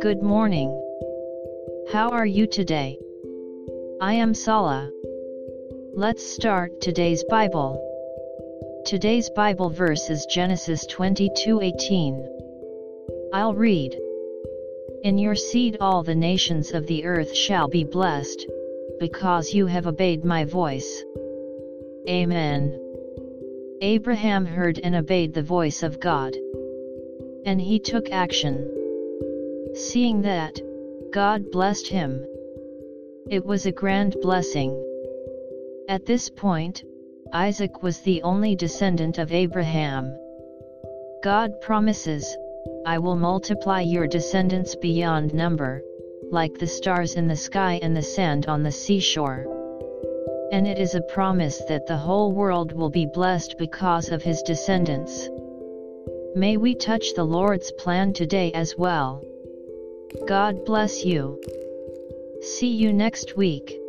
Good morning. How are you today? I am Sala. Let's start today's Bible. Today's Bible verse is Genesis 22:18. I'll read. In your seed all the nations of the earth shall be blessed, because you have obeyed my voice. Amen. Abraham heard and obeyed the voice of God. And he took action. Seeing that, God blessed him. It was a grand blessing. At this point, Isaac was the only descendant of Abraham. God promises, I will multiply your descendants beyond number, like the stars in the sky and the sand on the seashore. And it is a promise that the whole world will be blessed because of his descendants. May we touch the Lord's plan today as well. God bless you. See you next week.